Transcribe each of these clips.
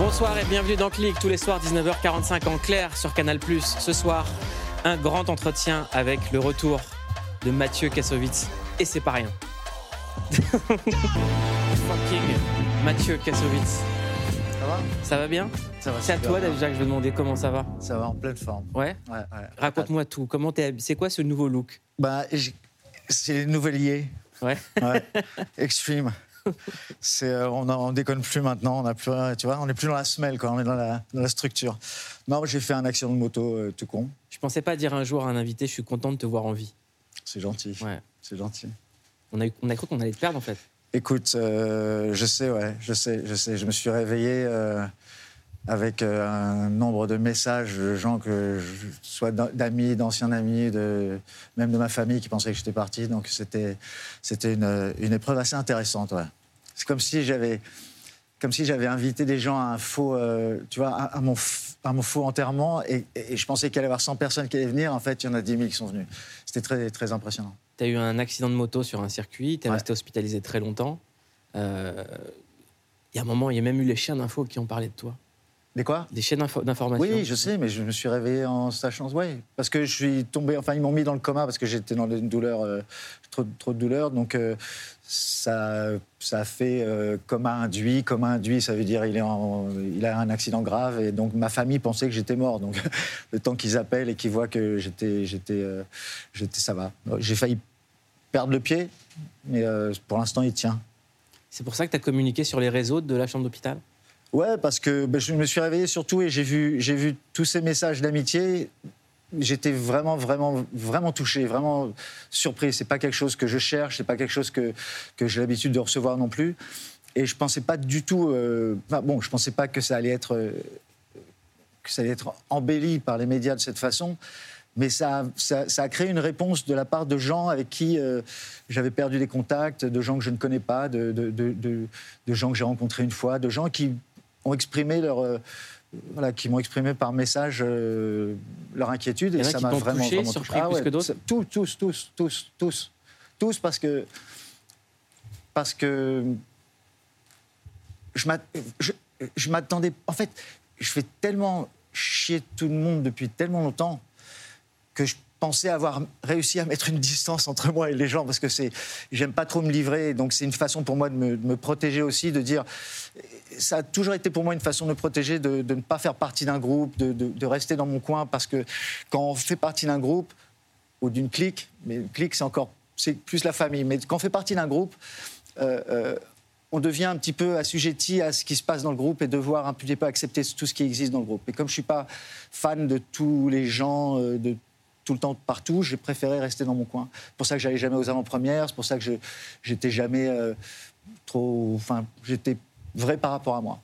Bonsoir et bienvenue dans Click, tous les soirs 19h45 en clair sur Canal+. Ce soir, un grand entretien avec le retour de Mathieu Kassovitz. Et c'est pas rien. Fucking Mathieu Kassovitz. Ça va? Ça va bien? Ça va. C'est à toi bien. Ça va? En pleine forme. Ouais? Ouais, ouais. Raconte-moi tout. Comment t'es C'est quoi ce nouveau look? Bah, c'est les nouveliers. Ouais. Ouais. Extreme. C'est, euh, on, on déconne plus maintenant. On a plus, tu vois, on n'est plus dans la semelle, quoi. On est dans la, dans la structure. Non, j'ai fait un accident de moto euh, tout con. Je pensais pas dire un jour à un invité, je suis content de te voir en vie. C'est gentil. Ouais. C'est gentil. On a, eu- on a cru qu'on allait te perdre en fait. Écoute, euh, je sais, ouais, je sais, je sais. Je me suis réveillé euh, avec euh, un nombre de messages de gens que, je, soit d'a- d'amis, d'anciens amis, de, même de ma famille qui pensaient que j'étais parti. Donc c'était, c'était une, une épreuve assez intéressante. Ouais. C'est comme si j'avais, comme si j'avais invité des gens à un faux, euh, tu vois, à, à mon, à mon faux enterrement et, et je pensais qu'il allait y avoir 100 personnes qui allaient venir. En fait, il y en a 10 000 qui sont venus. C'était très, très impressionnant. T'as eu un accident de moto sur un circuit, t'es Ouais. resté hospitalisé très longtemps. Euh, Il y a un moment, il y a même eu les chiens d'info qui ont parlé de toi. Mais quoi Des chaînes d'info- d'information. Oui, je sais, mais je me suis réveillé en sachant. Oui, parce que je suis tombé. Enfin, ils m'ont mis dans le coma parce que j'étais dans une douleur, euh, trop, trop de douleur. Donc, euh, ça, ça a fait euh, coma induit. Coma induit, ça veut dire il, est en- il a un accident grave. Et donc, ma famille pensait que j'étais mort. Donc, le temps qu'ils appellent et qu'ils voient que j'étais. j'étais, j'étais ça va. J'ai failli perdre le pied, mais pour l'instant, il tient. C'est pour ça que tu as communiqué sur les réseaux de la chambre d'hôpital? Ouais, parce que ben, je me suis réveillé surtout et j'ai vu, j'ai vu tous ces messages d'amitié. J'étais vraiment, vraiment, vraiment touché, vraiment surpris. C'est pas quelque chose que je cherche, c'est pas quelque chose que, que j'ai l'habitude de recevoir non plus. Et je pensais pas du tout. euh, bon, je pensais pas que ça allait être euh, que ça allait être embelli par les médias de cette façon. Mais ça, a- ça, a créé une réponse de la part de gens avec qui euh, j'avais perdu des contacts, de gens que je ne connais pas, de- de gens que j'ai rencontrés une fois, de gens qui ont exprimé leur, euh, voilà, qui m'ont exprimé par message euh, leur inquiétude et ça m'a vraiment, touché, vraiment surpris touché. plus ouais, que d'autres ça- tous, tous, tous, tous, tous, tous, parce que parce que je m'attendais. En fait, je fais tellement chier tout le monde depuis tellement longtemps que je pensais avoir réussi à mettre une distance entre moi et les gens parce que c'est j'aime pas trop me livrer donc c'est une façon pour moi de me, protéger aussi de dire ça a toujours été pour moi une façon de me protéger de, ne pas faire partie d'un groupe de, de- de rester dans mon coin parce que quand on fait partie d'un groupe ou d'une clique mais une clique c'est encore c'est plus la famille mais quand on fait partie d'un groupe euh, euh, on devient un petit peu assujetti à ce qui se passe dans le groupe et devoir un petit peu accepter tout ce qui existe dans le groupe. Et comme je suis pas fan de tous les gens, euh, de tout le temps partout, j'ai préféré rester dans mon coin. C'est pour ça que j'allais jamais aux avant-premières, c'est pour ça que je j'étais jamais euh, trop, enfin, j'étais vrai par rapport à moi.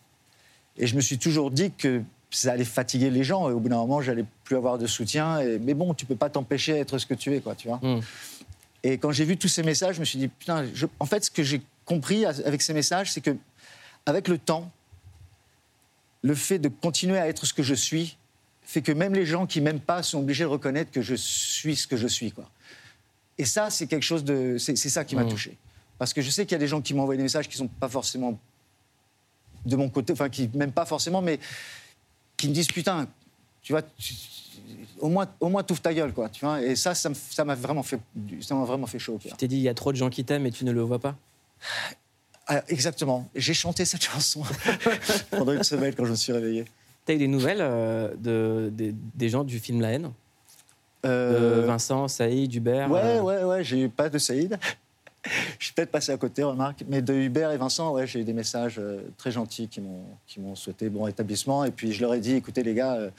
Et je me suis toujours dit que ça allait fatiguer les gens et au bout d'un moment, j'allais plus avoir de soutien. Et, mais bon, tu peux pas t'empêcher d'être ce que tu es, quoi, tu vois. Hmm. Et quand j'ai vu tous ces messages, je me suis dit, putain, je- en fait, ce que j'ai compris avec ces messages, c'est que, avec le temps, le fait de continuer à être ce que je suis fait que même les gens qui m'aiment pas sont obligés de reconnaître que je suis ce que je suis, quoi. Et ça, c'est quelque chose de. C'est ça qui m'a Mmh. touché. Parce que je sais qu'il y a des gens qui m'envoient des messages qui sont pas forcément de mon côté, enfin, qui m'aiment pas forcément, mais qui me disent, putain, tu vois, tu- au moins, au moins, t'ouvres ta gueule, quoi. Tu vois. Et ça, ça m'a vraiment fait, ça m'a vraiment fait chaud au cœur. Tu t'es dit, il y a trop de gens qui t'aiment et tu ne le vois pas? Ah, exactement. J'ai chanté cette chanson pendant une semaine quand je me suis réveillé. T'as eu des nouvelles euh, de, des- des gens du film La haine? De Euh, Vincent, Saïd, Hubert ouais, euh, ouais, ouais. J'ai eu pas de Saïd. Je suis peut-être passé à côté, remarque. Mais de Hubert et Vincent, ouais, j'ai eu des messages euh, très gentils qui m'ont qui m'ont souhaité bon rétablissement. Et puis je leur ai dit, écoutez les gars, euh,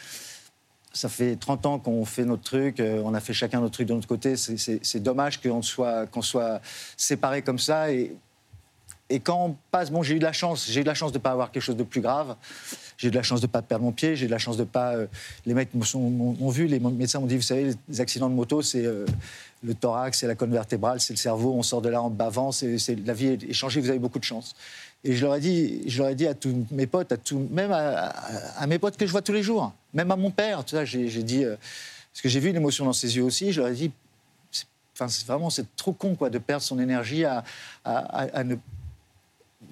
ça fait 30 ans qu'on fait notre truc, euh, on a fait chacun notre truc de notre côté. C'est- C'est c'est dommage qu'on soit, qu'on soit séparés comme ça. Et, et quand on passe, bon, j'ai eu de la chance, j'ai eu de la chance de ne pas avoir quelque chose de plus grave. J'ai eu de la chance de ne pas perdre mon pied. J'ai eu de la chance de pas. euh, les mecs m'ont vu, les médecins m'ont dit, vous savez, les accidents de moto, c'est euh, le thorax, c'est la colonne vertébrale, c'est le cerveau. On sort de là en bavant. c'est la vie est changée. Vous avez beaucoup de chance. Et je leur ai dit, je leur ai dit à tous mes potes, à tout, même à, mes potes que je vois tous les jours, même à mon père. Tu j'ai dit, euh, parce que j'ai vu l'émotion dans ses yeux aussi. Je leur ai dit, c'est- vraiment, c'est trop con quoi de perdre son énergie à- à- à ne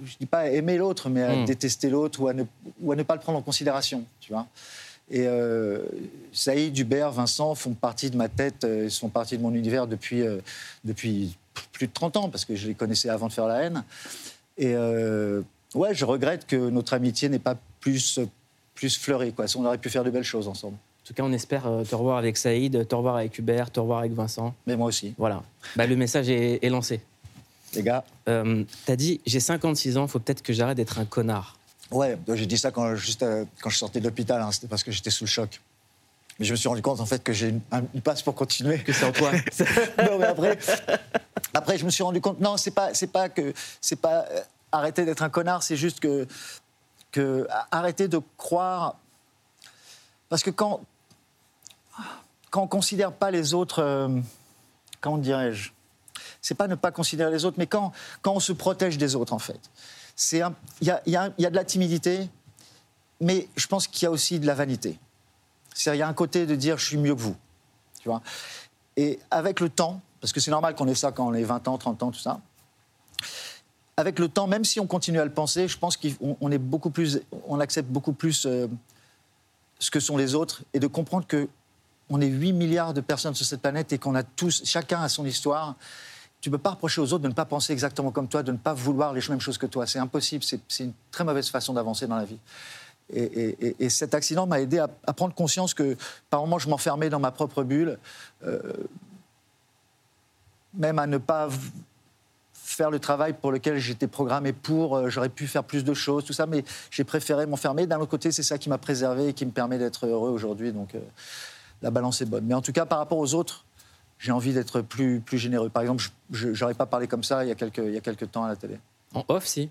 je dis pas aimer l'autre, mais à Mm. détester l'autre ou, à ne- ou à ne pas le prendre en considération, tu vois. Et euh, Saïd, Hubert, Vincent font partie de ma tête, euh, ils font partie de mon univers depuis, euh, depuis plus de 30 ans, parce que je les connaissais avant de faire la haine. Et euh, ouais, je regrette que notre amitié n'ait pas plus, plus fleuri. Quoi. On aurait pu faire de belles choses ensemble. En tout cas, on espère te revoir avec Saïd, te revoir avec Hubert, te revoir avec Vincent. Mais moi aussi. Voilà. Bah, le message est, est lancé. Les gars, Euh, T'as dit, j'ai 56 ans, faut peut-être que j'arrête d'être un connard. ouais, j'ai dit ça quand, juste euh, quand je sortais de l'hôpital, hein, c'était parce que j'étais sous le choc. Mais je me suis rendu compte en fait que j'ai une, un- une place pour continuer. Que c'est en toi. non, mais après, après, je me suis rendu compte. Non, c'est pas, c'est pas que, c'est pas euh, arrêter d'être un connard. C'est juste que, que arrêter de croire. Parce que quand, quand on considère pas les autres, euh, comment dirais-je? C'est pas ne pas considérer les autres, mais quand, quand on se protège des autres, en fait. Il y a, y a- y a de la timidité, mais je pense qu'il y a aussi de la vanité. C'est-à-dire, il y a un côté de dire je suis mieux que vous. Tu vois? Et avec le temps, parce que c'est normal qu'on ait ça quand on est 20 ans, 30 ans, tout ça, avec le temps, même si on continue à le penser, je pense qu'on on est beaucoup plus, on accepte beaucoup plus euh, ce que sont les autres et de comprendre que on est 8 milliards de personnes sur cette planète et qu'on a tous, chacun a son histoire. Tu ne peux pas reprocher aux autres de ne pas penser exactement comme toi, de ne pas vouloir les mêmes choses que toi. C'est impossible. C'est une très mauvaise façon d'avancer dans la vie. Et, et- et- et cet accident m'a aidé à, prendre conscience que par moments je m'enfermais dans ma propre bulle, euh, même à ne pas faire le travail pour lequel j'étais programmé pour. euh, J'aurais pu faire plus de choses, tout ça, mais j'ai préféré m'enfermer. D'un autre côté, c'est ça qui m'a préservé et qui me permet d'être heureux aujourd'hui. Donc euh, la balance est bonne. Mais en tout cas, par rapport aux autres, j'ai envie d'être plus, plus généreux. Par exemple, je n'aurais pas parlé comme ça il y, a quelques, il y a quelques temps à la télé. En off, si?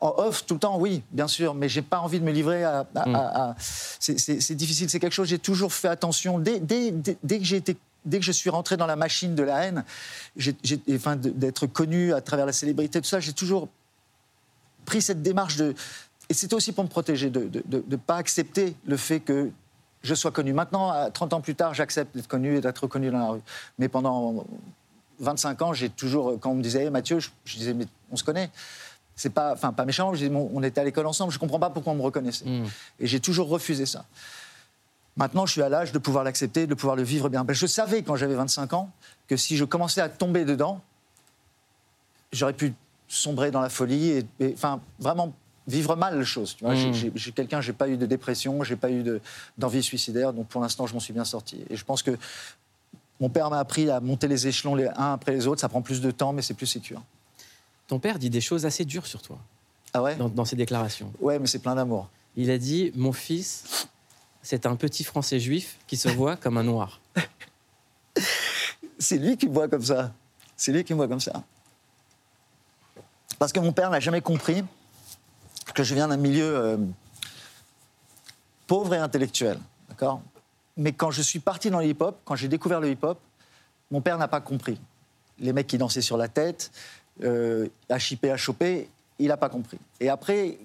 En off, tout le temps, oui, bien sûr, mais j'ai pas envie de me livrer à. à- Mm. à- à- c'est- difficile, c'est quelque chose. J'ai toujours fait attention. Dès, dès- dès- dès que j'ai été, dès que je suis rentré dans la machine de la haine, enfin, d'être connu à travers la célébrité, tout ça, j'ai toujours pris cette démarche de. Et c'était aussi pour me protéger, de ne pas accepter le fait que je sois connu. Maintenant, à 30 ans plus tard, j'accepte d'être connu et d'être reconnu dans la rue. Mais pendant 25 ans, j'ai toujours, quand on me disait, Hey, Mathieu, je, je disais, mais on se connaît. C'est pas, enfin, pas méchant, je dis, bon, on était à l'école ensemble, je comprends pas pourquoi on me reconnaissait. Mm. Et j'ai toujours refusé ça. Maintenant, je suis à l'âge de pouvoir l'accepter, de pouvoir le vivre bien. Je savais quand j'avais 25 ans que si je commençais à tomber dedans, j'aurais pu sombrer dans la folie et, et, enfin, vraiment vivre mal les choses. Tu vois. Mm. J'ai- J'ai j'ai quelqu'un, j'ai pas eu de dépression, j'ai pas eu de- d'envie suicidaire, donc pour l'instant, je m'en suis bien sorti. Et je pense que mon père m'a appris à monter les échelons les uns après les autres. Ça prend plus de temps, mais c'est plus sécure. Ton père dit des choses assez dures sur toi, Ah ouais? Dans, dans ses déclarations. Ouais, mais c'est plein d'amour. Il a dit Mon fils, c'est un petit français juif qui se voit comme un noir. C'est lui qui me voit comme ça. C'est lui qui me voit comme ça. Parce que mon père n'a jamais compris que je viens d'un milieu euh, pauvre et intellectuel. D'accord? Mais quand je suis parti dans le hip-hop, quand j'ai découvert le hip-hop, mon père n'a pas compris. Les mecs qui dansaient sur la tête, euh, à chipper, à choper, il n'a pas compris. Et après,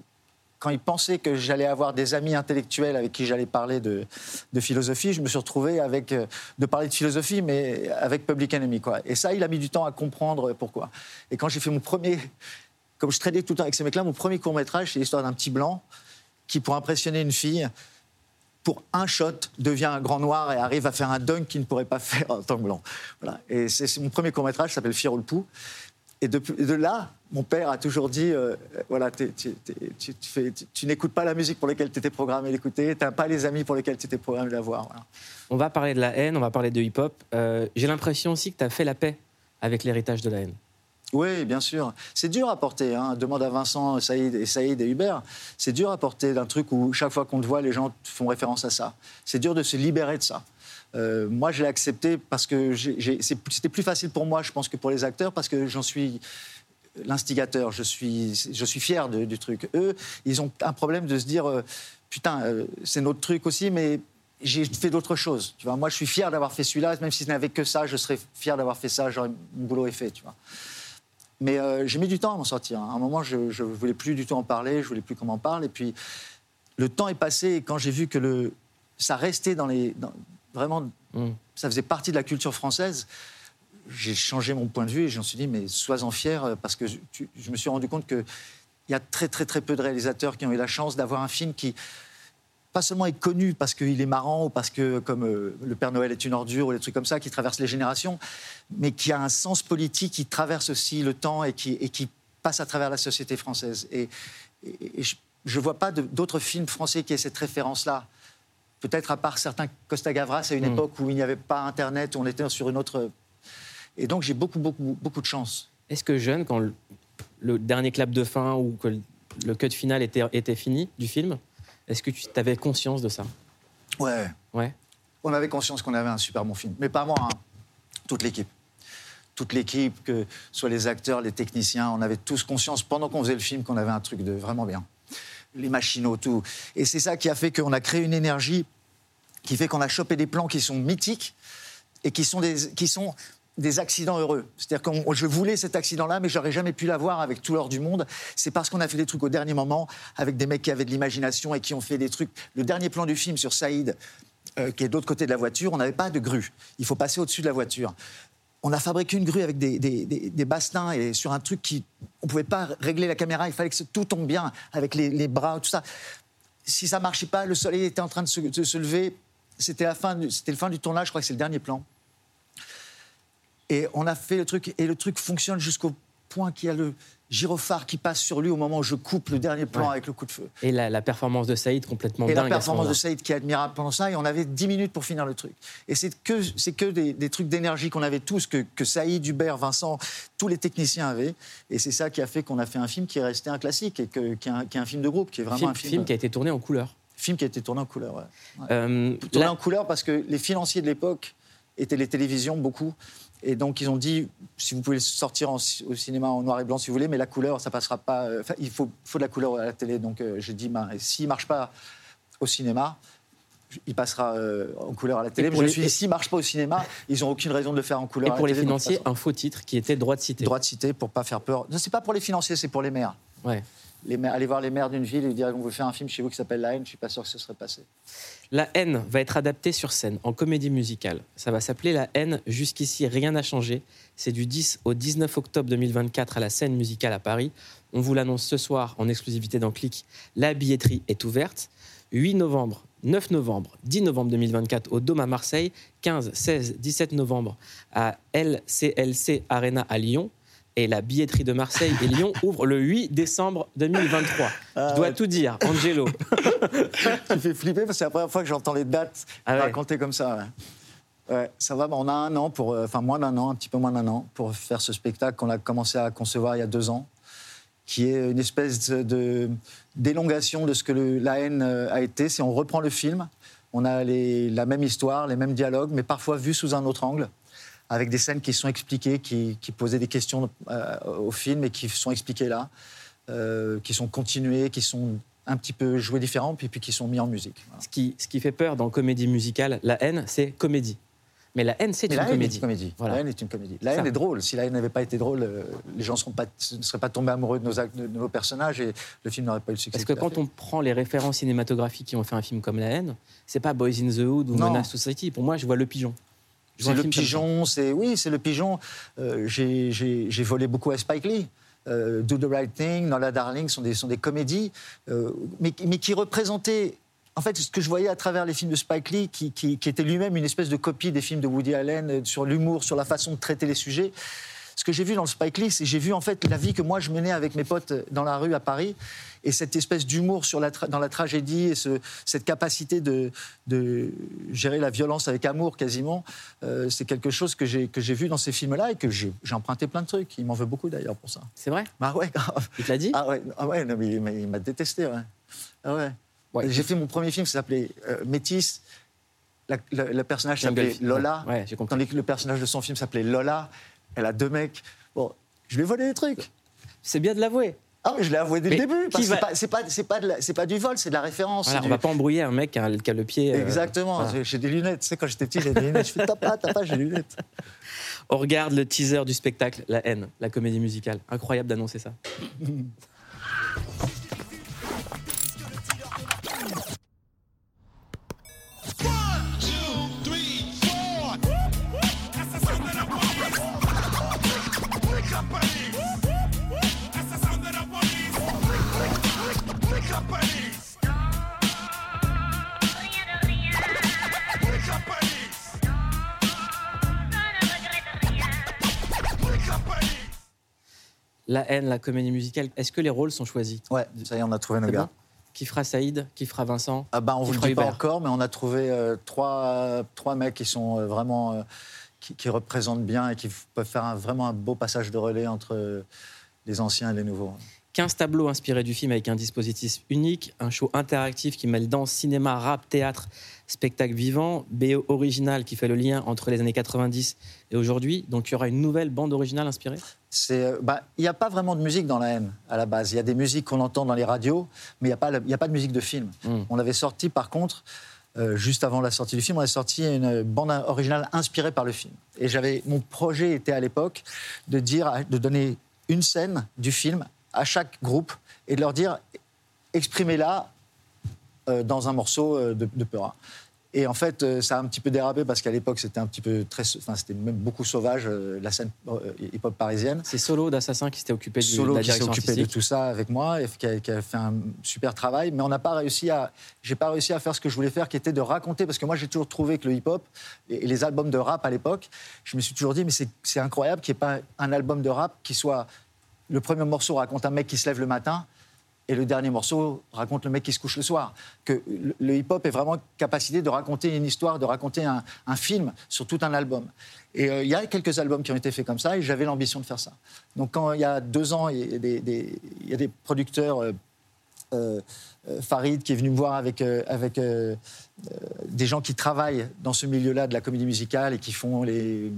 quand il pensait que j'allais avoir des amis intellectuels avec qui j'allais parler de, philosophie, je me suis retrouvé avec euh, de parler de philosophie, mais avec Public Enemy. Et ça, il a mis du temps à comprendre pourquoi. Et quand j'ai fait mon premier, comme je traînais tout le temps avec ces mecs-là, mon premier court métrage, c'est l'histoire d'un petit blanc qui, pour impressionner une fille, pour un shot, devient un grand noir et arrive à faire un dunk qu'il ne pourrait pas faire en tant que blanc. Voilà. Et c'est mon premier court métrage, ça s'appelle Fierro le. Et de, là, mon père a toujours dit euh, voilà, tu n'écoutes pas la musique pour laquelle tu étais programmé d'écouter, tu n'as pas les amis pour lesquels tu étais programmé d'avoir. Voilà. On va parler de la haine, on va parler de hip-hop. Euh, J'ai l'impression aussi que tu as fait la paix avec l'héritage de la haine. Oui, bien sûr. C'est dur à porter. Hein. Demande à Vincent, Saïd et Saïd et Hubert. C'est dur à porter d'un truc où chaque fois qu'on te voit, les gens font référence à ça. C'est dur de se libérer de ça. Euh, moi, je l'ai accepté parce que c'était plus facile pour moi, je pense, que pour les acteurs, parce que j'en suis l'instigateur. Je suis, je suis fier du truc. Eux, ils ont un problème de se dire euh, putain, euh, c'est notre truc aussi, mais j'ai fait d'autres choses. Tu vois, moi, je suis fier d'avoir fait celui-là, même si ce n'avait que ça, je serais fier d'avoir fait ça. Genre, mon boulot est fait, tu vois. Mais euh, j'ai mis du temps à m'en sortir. À un moment, je ne voulais plus du tout en parler, je voulais plus qu'on m'en parle. Et puis, le temps est passé et quand j'ai vu que le, ça restait dans les. dans- vraiment, Mm. ça faisait partie de la culture française, j'ai changé mon point de vue et je me suis dit, mais sois-en fier euh, parce que je, tu- je me suis rendu compte que il y a très très très peu de réalisateurs qui ont eu la chance d'avoir un film qui pas seulement est connu parce qu'il est marrant ou parce que, comme euh, Le Père Noël est une ordure ou des trucs comme ça, qui traversent les générations, mais qui a un sens politique qui traverse aussi le temps et qui, et qui passe à travers la société française. Et, je ne vois pas d'autres films français qui aient cette référence-là. Peut-être à part certains Costa Gavras à une hmm. époque où il n'y avait pas Internet, où on était sur une autre. Et donc j'ai beaucoup, beaucoup, beaucoup de chance. Est-ce que jeune, quand le, dernier clap de fin ou que le cut final était, était fini du film, est-ce que tu avais conscience de ça? Ouais. Ouais. On avait conscience qu'on avait un super bon film. Mais pas moi, hein. toute l'équipe. Toute l'équipe, que ce soit les acteurs, les techniciens, on avait tous conscience pendant qu'on faisait le film qu'on avait un truc de vraiment bien. Les machinaux, tout. Et c'est ça qui a fait qu'on a créé une énergie qui fait qu'on a chopé des plans qui sont mythiques et qui sont, des, qui sont des accidents heureux. C'est-à-dire que je voulais cet accident-là, mais j'aurais jamais pu l'avoir avec tout l'or du monde. C'est parce qu'on a fait des trucs au dernier moment, avec des mecs qui avaient de l'imagination et qui ont fait des trucs. Le dernier plan du film sur Saïd, euh, qui est de l'autre côté de la voiture, on n'avait pas de grue. Il faut passer au-dessus de la voiture. On a fabriqué une grue avec des, des, des, et sur un truc qui. On ne pouvait pas régler la caméra, il fallait que tout tombe bien, avec les, les bras, tout ça. Si ça marchait pas, le soleil était en train de se, de se lever. C'était la fin, c'était le fin du tournage, je crois que c'est le dernier plan. Et on a fait le truc, et le truc fonctionne jusqu'au point qu'il y a le gyrophare qui passe sur lui au moment où je coupe le dernier plan avec le coup de feu. Et la, performance de Saïd complètement et dingue. Et la performance de Saïd qui est admirable pendant ça, et on avait 10 minutes pour finir le truc. Et c'est que, c'est que des, trucs d'énergie qu'on avait tous, que, que Saïd, Hubert, Vincent, tous les techniciens avaient. Et c'est ça qui a fait qu'on a fait un film qui est resté un classique, et que, qui, est un, film de groupe, qui est vraiment un film... film qui a été tourné en couleur. Film qui a été tourné en couleur, ouais. Euh, tourné en couleur parce que les financiers de l'époque étaient les télévisions, beaucoup. Et donc, ils ont dit, si vous pouvez sortir au cinéma en noir et blanc si vous voulez, mais la couleur, ça passera pas. Euh, il faut, faut, de la couleur à la télé. Donc, euh, j'ai dit, ben, s'il ne marche pas au cinéma, il passera euh, en couleur à la télé. Mais je me suis dit, s'il ne marche pas au cinéma, ils n'ont aucune raison de le faire en couleur. Et pour les financiers, un faux titre qui était droit de cité. Droit de cité pour pas faire peur. Ce n'est pas pour les financiers, c'est pour les maires. Ouais les aller voir les maires d'une ville et dire on veut faire un film chez vous qui s'appelle La haine, je suis pas sûr que ce serait passé. La haine va être adaptée sur scène en comédie musicale. Ça va s'appeler La haine. Jusqu'ici, rien n'a changé. C'est du 10 au 19 octobre 2024 à la scène musicale à Paris. On vous l'annonce ce soir en exclusivité dans Click. La billetterie est ouverte. 8 novembre, 9 novembre, 10 novembre 2024 au Dôme à Marseille, 15, 16, 17 novembre à LCLC Arena à Lyon, et la billetterie de Marseille et Lyon ouvre le 8 décembre 2023. Ah Je dois tout dire, Angelo. tu fais flipper parce que c'est la première fois que j'entends les dates ah racontées comme ça. Ouais. ça va, on a un an, pour, euh, enfin moins d'un an, un petit peu moins d'un an, pour faire ce spectacle qu'on a commencé à concevoir il y a deux ans, qui est une espèce de, d'élongation de ce que la haine euh, a été. Si on reprend le film, on a les, la même histoire, les mêmes dialogues, mais parfois vus sous un autre angle avec des scènes qui sont expliquées, qui, posaient des questions euh, au film et qui sont expliquées là, euh, qui sont continuées, qui sont un petit peu jouées différents, puis, puis qui sont mis en musique. Ce, qui, ce qui fait peur dans comédie musicale, la haine, c'est comédie. Mais la haine, c'est une, comédie. comédie. La haine est une comédie. La haine est drôle. Si la haine n'avait pas été drôle, euh, les gens pas, ne seraient pas tombés amoureux de nos, de nos personnages et le film n'aurait pas eu le succès. Parce que quand on prend les références cinématographiques qui ont fait un film comme La haine, c'est pas Boys in the Hood ou Menace Society. Pour moi, je vois Le Pigeon. C'est le pigeon, c'est oui, c'est le pigeon. Euh, j'ai volé beaucoup à Spike Lee. Euh, Do the Right Thing, Nola Darling sont des, sont des comédies, euh, mais, mais, qui représentaient en fait, ce que je voyais à travers les films de Spike Lee, qui, qui, qui était lui-même une espèce de copie des films de Woody Allen sur l'humour, sur la façon de traiter les sujets, ce que j'ai vu dans le Spike Lee, c'est j'ai vu en fait la vie que moi je menais avec mes potes dans la rue à Paris et cette espèce d'humour sur la dans la tragédie et ce, cette capacité de, de, gérer la violence avec amour quasiment, euh, c'est quelque chose que j'ai que j'ai vu dans ces films-là et que j'ai emprunté plein de trucs. Il m'en veut beaucoup d'ailleurs pour ça. C'est vrai? Bah ouais. Il te l'a dit? Ah ouais, ah ouais non, mais il m'a détesté. Ouais. Ah ouais. ouais. J'ai fait mon premier film, ça s'appelait euh, Métis. le personnage s'appelait Lola, ouais, tandis que le personnage de son film s'appelait Lola elle a deux mecs. Bon, je lui ai volé des trucs. C'est bien de l'avouer. Ah, mais je l'ai avoué dès le début. Parce va... c'est pas, c'est pas, pas, pas, du vol, c'est de la référence. Voilà, on va pas embrouiller un mec qui a, le pied. Euh, Exactement. J'ai des lunettes. Tu sais, quand j'étais petit, j'ai des lunettes. Je fais t'as pas, t'as pas, j'ai des lunettes. On regarde le teaser du spectacle La haine, la comédie musicale. Incroyable d'annoncer ça. La haine, la comédie musicale. Est-ce que les rôles sont choisis? Ouais, ça y est, on a trouvé nos gars. bon? Qui fera Saïd Qui fera Vincent Ah bah, on Qui vous le dit pas encore, mais on a trouvé euh, trois, trois mecs qui sont euh, vraiment euh, qui, qui représentent bien et qui peuvent faire un- vraiment un beau passage de relais entre les anciens et les nouveaux. 15 tableaux inspirés du film avec un dispositif unique, un show interactif qui mêle danse, cinéma, rap, théâtre, spectacle vivant, BO original qui fait le lien entre les années 90 et aujourd'hui. Donc il y aura une nouvelle bande originale inspirée? Euh, bah, il n'y a pas vraiment de musique dans la haine à la base. Il y a des musiques qu'on entend dans les radios, mais il n'y a pas, y a de musique de film. Mm. On avait sorti, par contre, euh, juste avant la sortie du film, on avait sorti une bande originale inspirée par le film. Et j'avais, mon projet était à l'époque de dire, de donner une scène du film à chaque groupe et de leur dire, exprimez-la euh, dans un morceau euh, de, de Peura. Et en fait, euh, ça a un petit peu dérapé parce qu'à l'époque, c'était un petit peu très, enfin, c'était même beaucoup sauvage la scène hip-hop parisienne. C'est Solo d'Assassin qui s'était occupé du, Solo de la qui s'est occupé de tout ça avec moi et qui a, qui a fait un super travail. Mais on n'a pas réussi à, j'ai pas réussi à faire ce que je voulais faire, qui était de raconter, parce que moi j'ai toujours trouvé que le hip-hop et, les albums de rap à l'époque, je me suis toujours dit mais c'est incroyable qu'il n'y ait pas un album de rap qui soit le premier morceau raconte un mec qui se lève le matin. Et le dernier morceau raconte le mec qui se couche le soir. Que le- hip-hop est vraiment capacité de raconter une histoire, de raconter un, film sur tout un album. Et euh, il y a quelques albums qui ont été faits comme ça, et j'avais l'ambition de faire ça. Donc quand il y a deux ans, il y a des, producteurs, euh, euh, Farid qui est venu me voir avec, avec des gens qui travaillent dans ce milieu-là de la comédie musicale et qui font les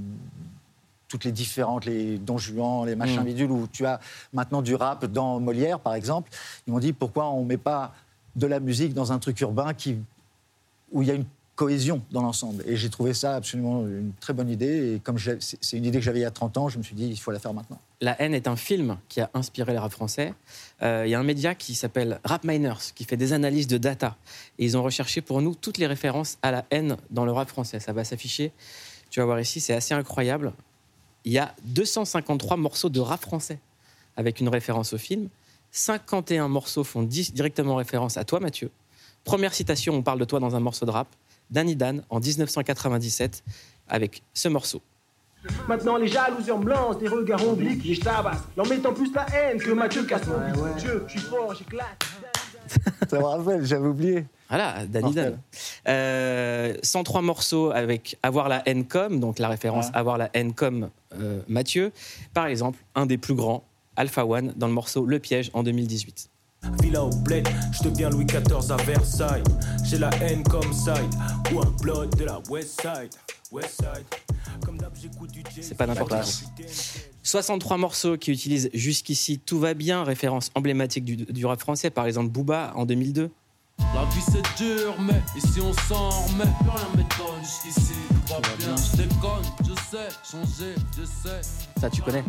toutes les différentes, les Don Juan, les machins Mm. bidules, où tu as maintenant du rap dans Molière, par exemple. Ils m'ont dit pourquoi on ne met pas de la musique dans un truc urbain qui, où il y a une cohésion dans l'ensemble? Et j'ai trouvé ça absolument une très bonne idée. Et comme c'est une idée que j'avais il y a 30 ans, je me suis dit il faut la faire maintenant. La haine est un film qui a inspiré le rap français. Euh, Il y a un média qui s'appelle Rap Miners qui fait des analyses de data. Et ils ont recherché pour nous toutes les références à la haine dans le rap français. Ça va s'afficher. Tu vas voir ici, c'est assez incroyable. Il y a 253 morceaux de rap français avec une référence au film. 51 morceaux font 10 directement référence à toi, Mathieu. Première citation, on parle de toi dans un morceau de rap. Danny Dan en 1997 avec ce morceau. Maintenant les jalousies lancent des regards obliques et je tabasse. Mettant plus la haine que Mathieu casse mon ouais, Dieu, je suis fort, j'éclate. Ça me rappelle, j'avais oublié. Voilà, Danny. Dan. Euh, 103 morceaux avec Avoir la haine comme, donc la référence Ouais. Avoir la haine comme euh, Mathieu. Par exemple, un des plus grands, Alpha One, dans le morceau Le Piège en 2018. Villa au bled, je deviens Louis XIV à Versailles. J'ai la haine comme side, ou un blood de la West Side. West Side. Comme d'hab, j'écoute du jazz. C'est pas n'importe quoi. Classe. 63 morceaux qui utilisent jusqu'ici Tout va bien, référence emblématique du, du rap français, par exemple Booba en 2002. La vie c'est dur, mais ici on s'en remet. Plus rien m'étonne jusqu'ici, tout va bien. Je déconne, je sais, changer, je sais. Ça, tu connais.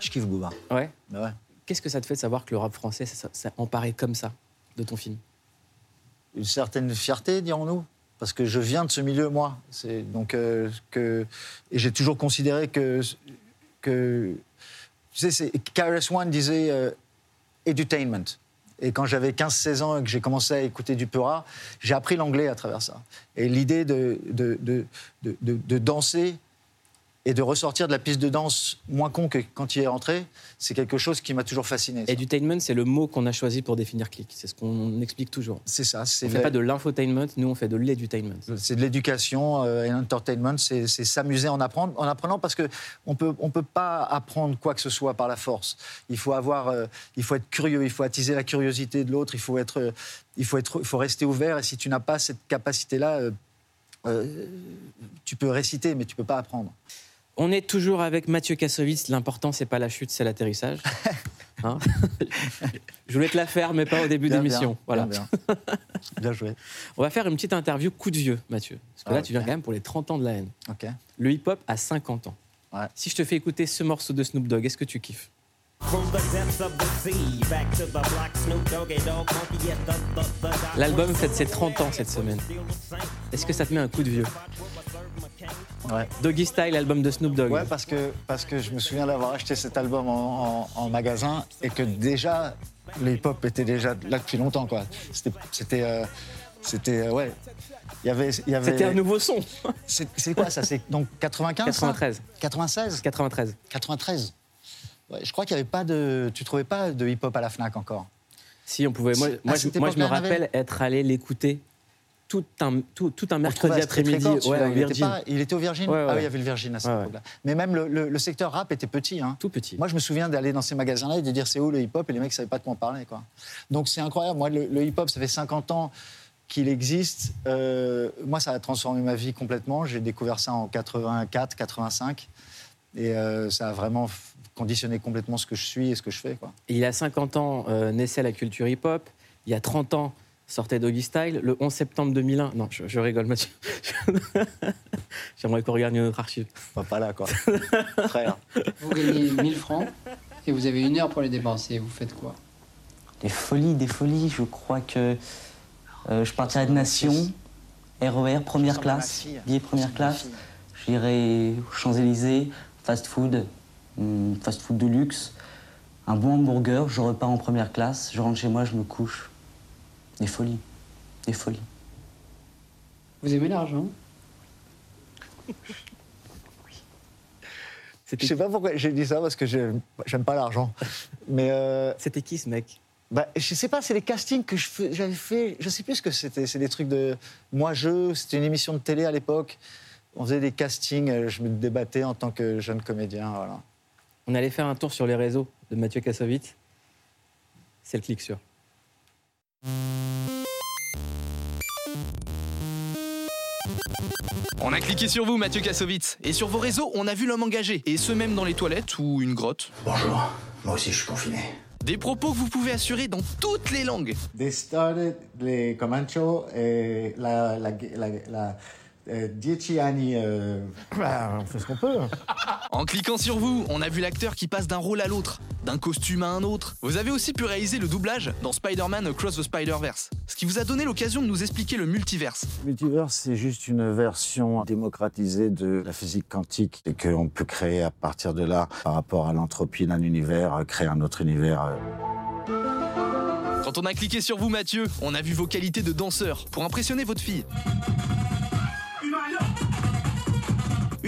Je kiffe Booba. Ouais. Mais ouais. Qu'est-ce que ça te fait de savoir que le rap français, ça, ça, ça emparé comme ça de ton film? Une certaine fierté, dirons-nous, parce que je viens de ce milieu, moi. Donc euh, que et j'ai toujours considéré que tu sais, KRS One disait euh, edutainment. Et quand j'avais 15-16 ans et que j'ai commencé à écouter du Peura, j'ai appris l'anglais à travers ça. Et l'idée de, de, de, de- de danser et de ressortir de la piste de danse moins con que quand il est rentré, c'est quelque chose qui m'a toujours fasciné. ça. Edutainment, c'est le mot qu'on a choisi pour définir Click. C'est ce qu'on explique toujours. C'est ça. On C'est fait pas de l'infotainment, nous on fait de l'edutainment. C'est de l'éducation euh, et l'entertainment, c'est s'amuser en apprenant, en apprenant parce que on peut on peut pas apprendre quoi que ce soit par la force. Il faut avoir, euh, il faut être curieux, il faut attiser la curiosité de l'autre, il faut être, euh, il faut être, faut rester ouvert. Et si tu n'as pas cette capacité-là, euh, euh, tu peux réciter, mais tu peux pas apprendre. On est toujours avec Mathieu Kassovitz. L'important, c'est pas la chute, c'est l'atterrissage. Hein Je voulais te la faire, mais pas au début d'émission. Voilà. bien, bien. Bien joué. On va faire une petite interview coup de vieux, Mathieu. Parce que Ah, là, tu viens quand même pour les 30 ans de la haine. Le hip-hop a 50 ans. Ouais. Si je te fais écouter ce morceau de Snoop Dogg, est-ce que tu kiffes? L'album fête ses 30 ans cette semaine. Est-ce que ça te met un coup de vieux? Ouais. Doggy Style, album de Snoop Dogg. Ouais, parce que, parce que je me souviens d'avoir acheté cet album en, en- en magasin et que déjà, le hip-hop était déjà là depuis longtemps. quoi. C'était- C'était. euh, C'était, euh, ouais. Il y avait. il y avait- C'était un nouveau son. C'est quoi ça C'est donc 95 ça 93. 96 93. 93. Ouais, je crois qu'il n'y avait pas de. Tu trouvais pas de hip-hop à la Fnac encore? Si, on pouvait. Moi, à je, cette moi, je me rappelle être allé l'écouter tout un, tout, tout un On le mercredi après-midi. Ouais, il, était pas- il était au Virgin Ouais, Ah oui, il y avait le Virgin à cette époque-là. Mais même le, le- le secteur rap était petit. Hein. Tout petit. Moi, je me souviens d'aller dans ces magasins-là et de dire c'est où le hip-hop? Et les mecs ne savaient pas de quoi on parlait. Quoi. Donc c'est incroyable. Moi, le, le hip-hop, ça fait 50 ans qu'il existe. Euh, moi, ça a transformé ma vie complètement. J'ai découvert ça en 84, 85. Et euh, ça a vraiment conditionné complètement ce que je suis et ce que je fais. Quoi. Il y a 50 ans, euh, naissait la culture hip-hop. Il y a 30 ans, sortait Doggy Style. Le 11 septembre 2001, non, je, je rigole, Mathieu. J'aimerais qu'on regarde notre archive. Enfin, pas là, quoi. Frère. Vous gagnez 1000 francs et vous avez une heure pour les dépenser. Vous faites quoi? Des folies, des folies. Je crois que euh, je partirais de Nation, RER, première classe, billet première classe. J'irai aux Champs-Élysées, fast food, hum, fast food de luxe, un bon hamburger. Je repars en première classe, je rentre chez moi, je me couche. Des folies, des folies. Vous aimez l'argent? Je sais pas pourquoi j'ai dit ça parce que j'aime pas l'argent. Mais euh, C'était qui ce mec? bah, je sais pas, c'est les castings que j'avais fait. Je sais plus ce que c'était. C'est des trucs de moi je. C'était une émission de télé à l'époque. On faisait des castings. euh, Je me débattais en tant que jeune comédien. Voilà. On allait faire un tour sur les réseaux de Mathieu Kassovitz. C'est le clic sûr. On a cliqué sur vous, Mathieu Kassovitz. Et sur vos réseaux, on a vu l'homme engagé. Et ce même dans les toilettes ou une grotte. Bonjour, moi aussi je suis confiné. Des propos que vous pouvez assurer dans toutes les langues. They started les Comancho et la, la, la, la euh, dieci anni, euh, bah, on fait ce qu'on peut. En cliquant sur vous, on a vu l'acteur qui passe d'un rôle à l'autre, d'un costume à un autre. Vous avez aussi pu réaliser le doublage dans Spider-Man Across the Spider-Verse, ce qui vous a donné l'occasion de nous expliquer le multiverse. Multiverse, c'est juste une version démocratisée de la physique quantique et qu'on peut créer à partir de là, par rapport à l'entropie d'un univers, euh, créer un autre univers. Quand on a cliqué sur vous, Mathieu, on a vu vos qualités de danseur pour impressionner votre fille.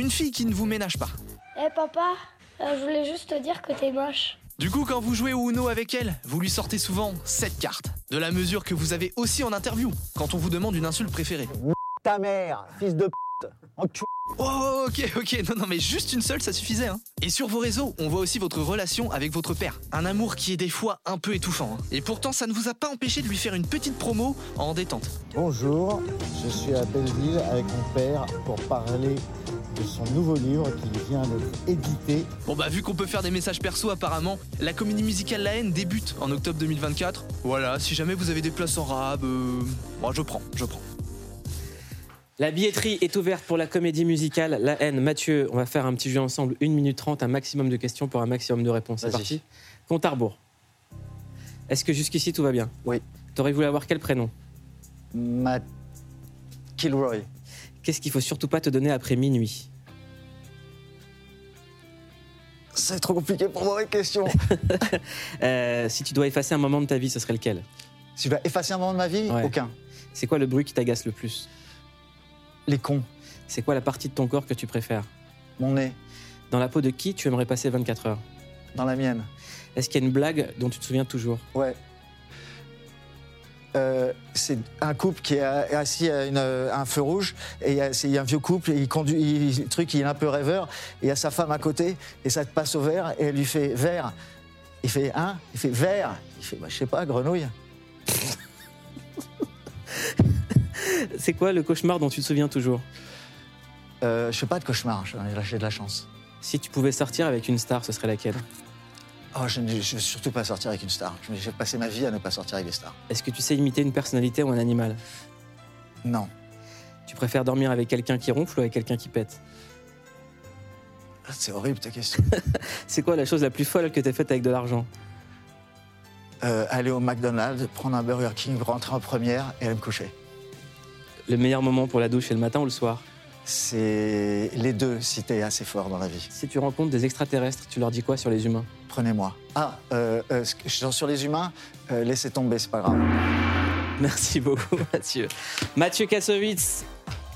Une fille qui ne vous ménage pas. Eh papa, euh, je voulais juste te dire que t'es moche. Du coup, quand vous jouez au Uno avec elle, vous lui sortez souvent 7 cartes. De la mesure que vous avez aussi en interview, quand on vous demande une insulte préférée. Ta mère, fils de p***. enculé. Oh, ok, ok, non, non, mais juste une seule, ça suffisait. Hein. Et sur vos réseaux, on voit aussi votre relation avec votre père. Un amour qui est des fois un peu étouffant. hein. Et pourtant, ça ne vous a pas empêché de lui faire une petite promo en détente. Bonjour, je suis à Belleville avec mon père pour parler de son nouveau livre qui vient d'être édité. Bon bah vu qu'on peut faire des messages perso apparemment, la comédie musicale La haine débute en octobre 2024. Voilà, si jamais vous avez des places en rab, euh... moi je prends, je prends. La billetterie est ouverte pour la comédie musicale La haine. Mathieu, on va faire un petit jeu ensemble, 1 minute 30, un maximum de questions pour un maximum de réponses. C'est parti Compte à rebours. Est-ce que jusqu'ici tout va bien? Oui. T'aurais voulu avoir quel prénom? Matt Kilroy. Qu'est-ce qu'il faut surtout pas te donner après minuit? C'est trop compliqué pour moi, les questions. Euh, Si tu dois effacer un moment de ta vie, ce serait lequel? Si je dois effacer un moment de ma vie, Ouais. aucun. C'est quoi le bruit qui t'agace le plus? Les cons. C'est quoi la partie de ton corps que tu préfères? Mon nez, Dans la peau de qui tu aimerais passer 24 heures? Dans la mienne. Est-ce qu'il y a une blague dont tu te souviens toujours? Ouais. Euh, c'est un couple qui est assis à, une- à un feu rouge et il y a, y un vieux couple et il conduit il- le truc il est un peu rêveur. Et il y a sa femme à côté et ça te passe au vert et elle lui fait vert. Il fait hein il fait vert. Il fait bah, je sais pas grenouille. C'est quoi le cauchemar dont tu te souviens toujours? Euh, je fais pas de cauchemar j'en ai lâché de la chance. Si tu pouvais sortir avec une star, ce serait laquelle? Oh je ne je veux surtout pas sortir avec une star. Je- j'ai passé ma vie à ne pas sortir avec des stars. Est-ce que tu sais imiter une personnalité ou un animal? Non. Tu préfères dormir avec quelqu'un qui ronfle ou avec quelqu'un qui pète? Ah, c'est horrible ta question. C'est quoi la chose la plus folle que t'aies faite avec de l'argent? Euh, aller au McDonald's prendre un Burger King rentrer en première et aller me coucher. Le meilleur moment pour la douche, c'est le matin ou le soir? C'est les deux si t'es assez fort dans la vie. Si tu rencontres des extraterrestres, tu leur dis quoi sur les humains? Prenez-moi. Ah, euh, euh, sur les humains, euh, laissez tomber, c'est pas grave. Merci beaucoup, Mathieu. Mathieu Kassovitz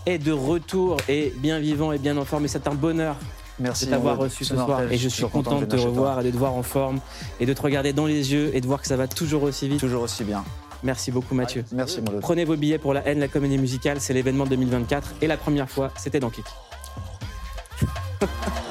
est de retour et bien vivant et bien en forme. Et c'est un bonheur Merci de t'avoir reçu ce soir. Et je suis content de te revoir et de te voir en forme et de te regarder dans les yeux et de voir que ça va toujours aussi vite. Toujours aussi bien. Merci beaucoup, Mathieu. Merci Molo. Prenez vos billets pour la haine, la comédie musicale. C'est l'événement 2024. Et la première fois, c'était dans Click.